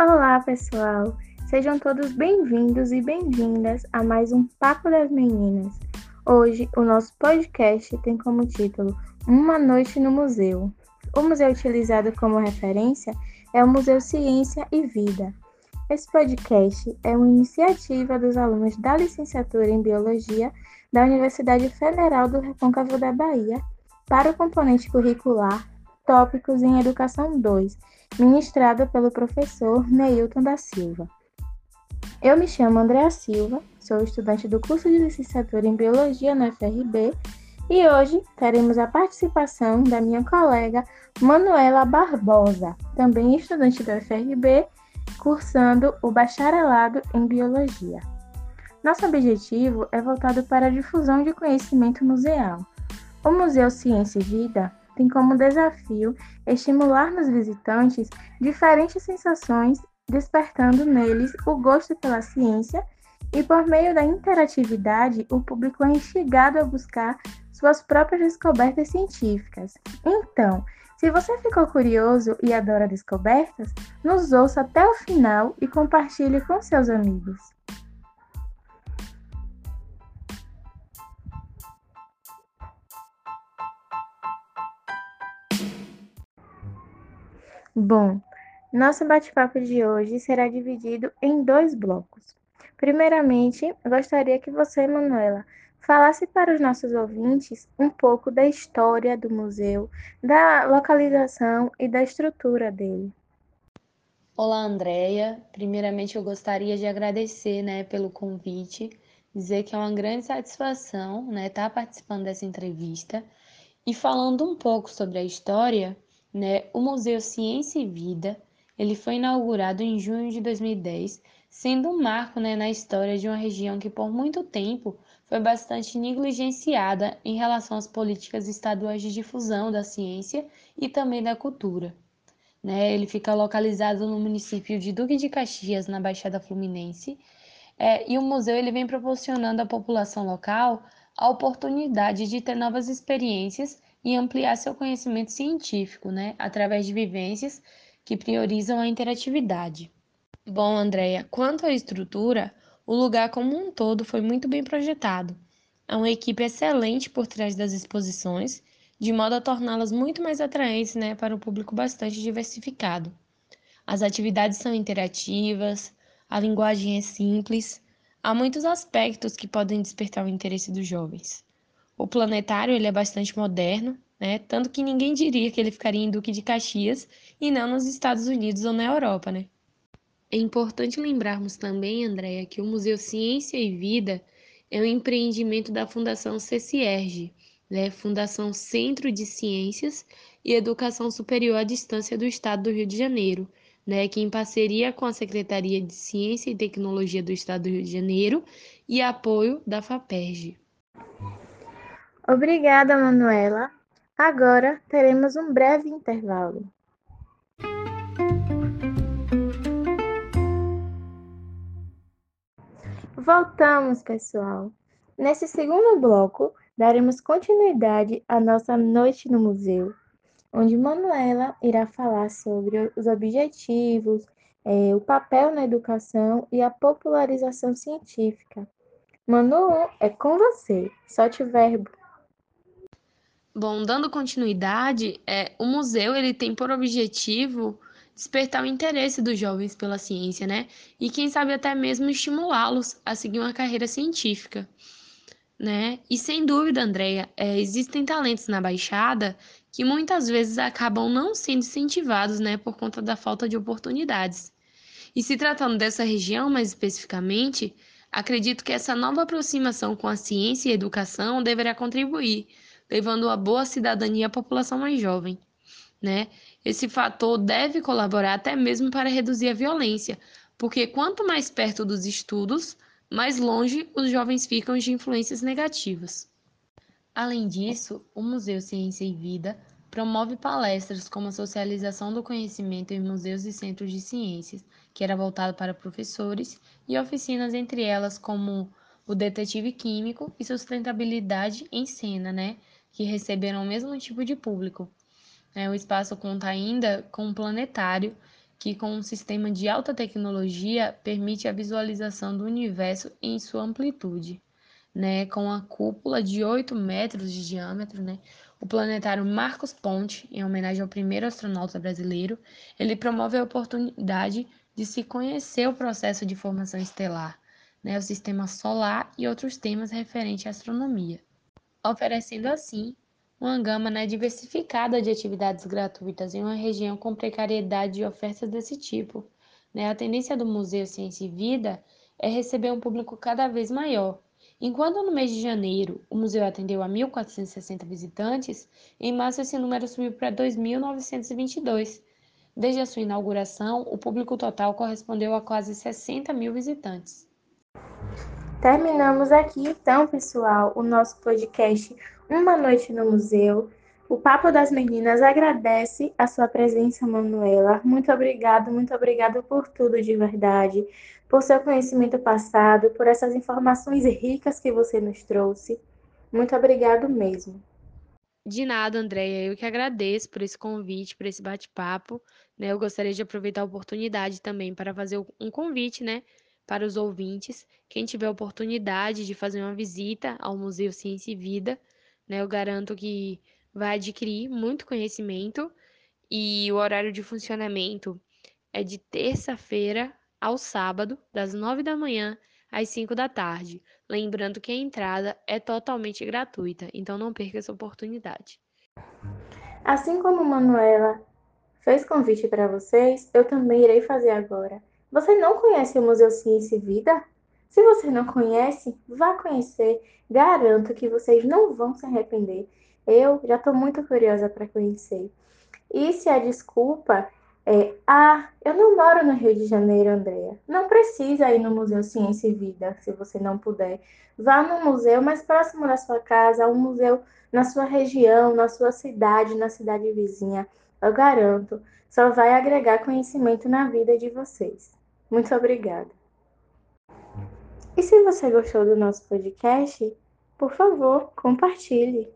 Olá, pessoal! Sejam todos bem-vindos e bem-vindas a mais um Papo das Meninas. Hoje, o nosso podcast tem como título Uma Noite no Museu. O museu utilizado como referência é o Museu Ciência e Vida. Esse podcast é uma iniciativa dos alunos da licenciatura em Biologia da Universidade Federal do Recôncavo da Bahia para o componente curricular Tópicos em Educação 2, ministrado pelo professor Neilton da Silva. Eu me chamo Andréa Silva, sou estudante do curso de licenciatura em Biologia na FRB e hoje teremos a participação da minha colega Manuela Barbosa, também estudante da FRB, cursando o bacharelado em Biologia. Nosso objetivo é voltado para a difusão de conhecimento museal. O Museu Ciência e Vida tem como desafio estimular nos visitantes diferentes sensações, despertando neles o gosto pela ciência e, por meio da interatividade, o público é instigado a buscar suas próprias descobertas científicas. Então, se você ficou curioso e adora descobertas, nos ouça até o final e compartilhe com seus amigos. Bom, nosso bate-papo de hoje será dividido em dois blocos. Primeiramente, gostaria que você, Manuela, falasse para os nossos ouvintes um pouco da história do museu, da localização e da estrutura dele. Olá, Andréia. Primeiramente, eu gostaria de agradecer né, pelo convite, dizer que é uma grande satisfação né, estar participando dessa entrevista e falando um pouco sobre a história né? O Museu Ciência e Vida, ele foi inaugurado em junho de 2010, sendo um marco né, na história de uma região que por muito tempo foi bastante negligenciada em relação às políticas estaduais de difusão da ciência e também da cultura. Né? Ele fica localizado no município de Duque de Caxias, na Baixada Fluminense, é, e o museu ele vem proporcionando à população local a oportunidade de ter novas experiências e ampliar seu conhecimento científico, né, através de vivências que priorizam a interatividade. Bom, Andréia, quanto à estrutura, o lugar como um todo foi muito bem projetado. Há uma equipe excelente por trás das exposições, de modo a torná-las muito mais atraentes né, para um público bastante diversificado. As atividades são interativas, a linguagem é simples, há muitos aspectos que podem despertar o interesse dos jovens. O planetário ele é bastante moderno, né? Tanto que ninguém diria que ele ficaria em Duque de Caxias e não nos Estados Unidos ou na Europa, né? É importante lembrarmos também, Andréia, que o Museu Ciência e Vida é um empreendimento da Fundação CCIERG, né? Fundação Centro de Ciências e Educação Superior à Distância do Estado do Rio de Janeiro, né? Que em parceria com a Secretaria de Ciência e Tecnologia do Estado do Rio de Janeiro e apoio da FAPERJ. Obrigada, Manuela. Agora teremos um breve intervalo. Voltamos, pessoal. Nesse segundo bloco, daremos continuidade à nossa noite no museu, onde Manuela irá falar sobre os objetivos, é, o papel na educação e a popularização científica. Manu, é com você. Solte o verbo. Bom, dando continuidade, é, o museu ele tem por objetivo despertar o interesse dos jovens pela ciência, né? E quem sabe até mesmo estimulá-los a seguir uma carreira científica, né? E sem dúvida, Andréia, é, existem talentos na Baixada que muitas vezes acabam não sendo incentivados, né, por conta da falta de oportunidades. E se tratando dessa região mais especificamente, acredito que essa nova aproximação com a ciência e a educação deverá contribuir levando a boa cidadania à população mais jovem. Né? Esse fator deve colaborar até mesmo para reduzir a violência, porque quanto mais perto dos estudos, mais longe os jovens ficam de influências negativas. Além disso, o Museu Ciência e Vida promove palestras como a socialização do conhecimento em museus e centros de ciências, que era voltado para professores, e oficinas entre elas como o detetive químico e sustentabilidade em cena, né? Que receberam o mesmo tipo de público. É, o espaço conta ainda com um planetário que com um sistema de alta tecnologia permite a visualização do universo em sua amplitude. Né, com a cúpula de 8 metros de diâmetro, né, o planetário Marcos Ponte, em homenagem ao primeiro astronauta brasileiro, ele promove a oportunidade de se conhecer o processo de formação estelar, né, o sistema solar e outros temas referentes à astronomia, oferecendo assim uma gama né, diversificada de atividades gratuitas em uma região com precariedade de ofertas desse tipo. Né? A tendência do Museu Ciência e Vida é receber um público cada vez maior. Enquanto no mês de janeiro o museu atendeu a 1.460 visitantes, em março esse número subiu para 2.922. Desde a sua inauguração, o público total correspondeu a quase 60 mil visitantes. Terminamos aqui então, pessoal, o nosso podcast Uma Noite no Museu. O Papo das Meninas agradece a sua presença, Manuela. Muito obrigado, muito obrigada por tudo de verdade, por seu conhecimento passado, por essas informações ricas que você nos trouxe. Muito obrigado mesmo. De nada, Andréia. Eu que agradeço por esse convite, por esse bate-papo. Né? Eu gostaria de aproveitar a oportunidade também para fazer um convite, né? Para os ouvintes. Quem tiver oportunidade de fazer uma visita ao Museu Ciência e Vida, né, eu garanto que vai adquirir muito conhecimento e o horário de funcionamento é de terça-feira ao sábado, das nove da manhã às cinco da tarde. Lembrando que a entrada é totalmente gratuita, então não perca essa oportunidade. Assim como Manuela fez convite para vocês, eu também irei fazer agora. Você não conhece o Museu Ciência e Vida? Se você não conhece, vá conhecer. Garanto que vocês não vão se arrepender. Eu já estou muito curiosa para conhecer. E se a desculpa é: ah, eu não moro no Rio de Janeiro, Andréa. Não precisa ir no Museu Ciência e Vida, se você não puder. Vá no museu mais próximo da sua casa, um museu na sua região, na sua cidade, na cidade vizinha. Eu garanto, só vai agregar conhecimento na vida de vocês. Muito obrigada. E se você gostou do nosso podcast, por favor, compartilhe.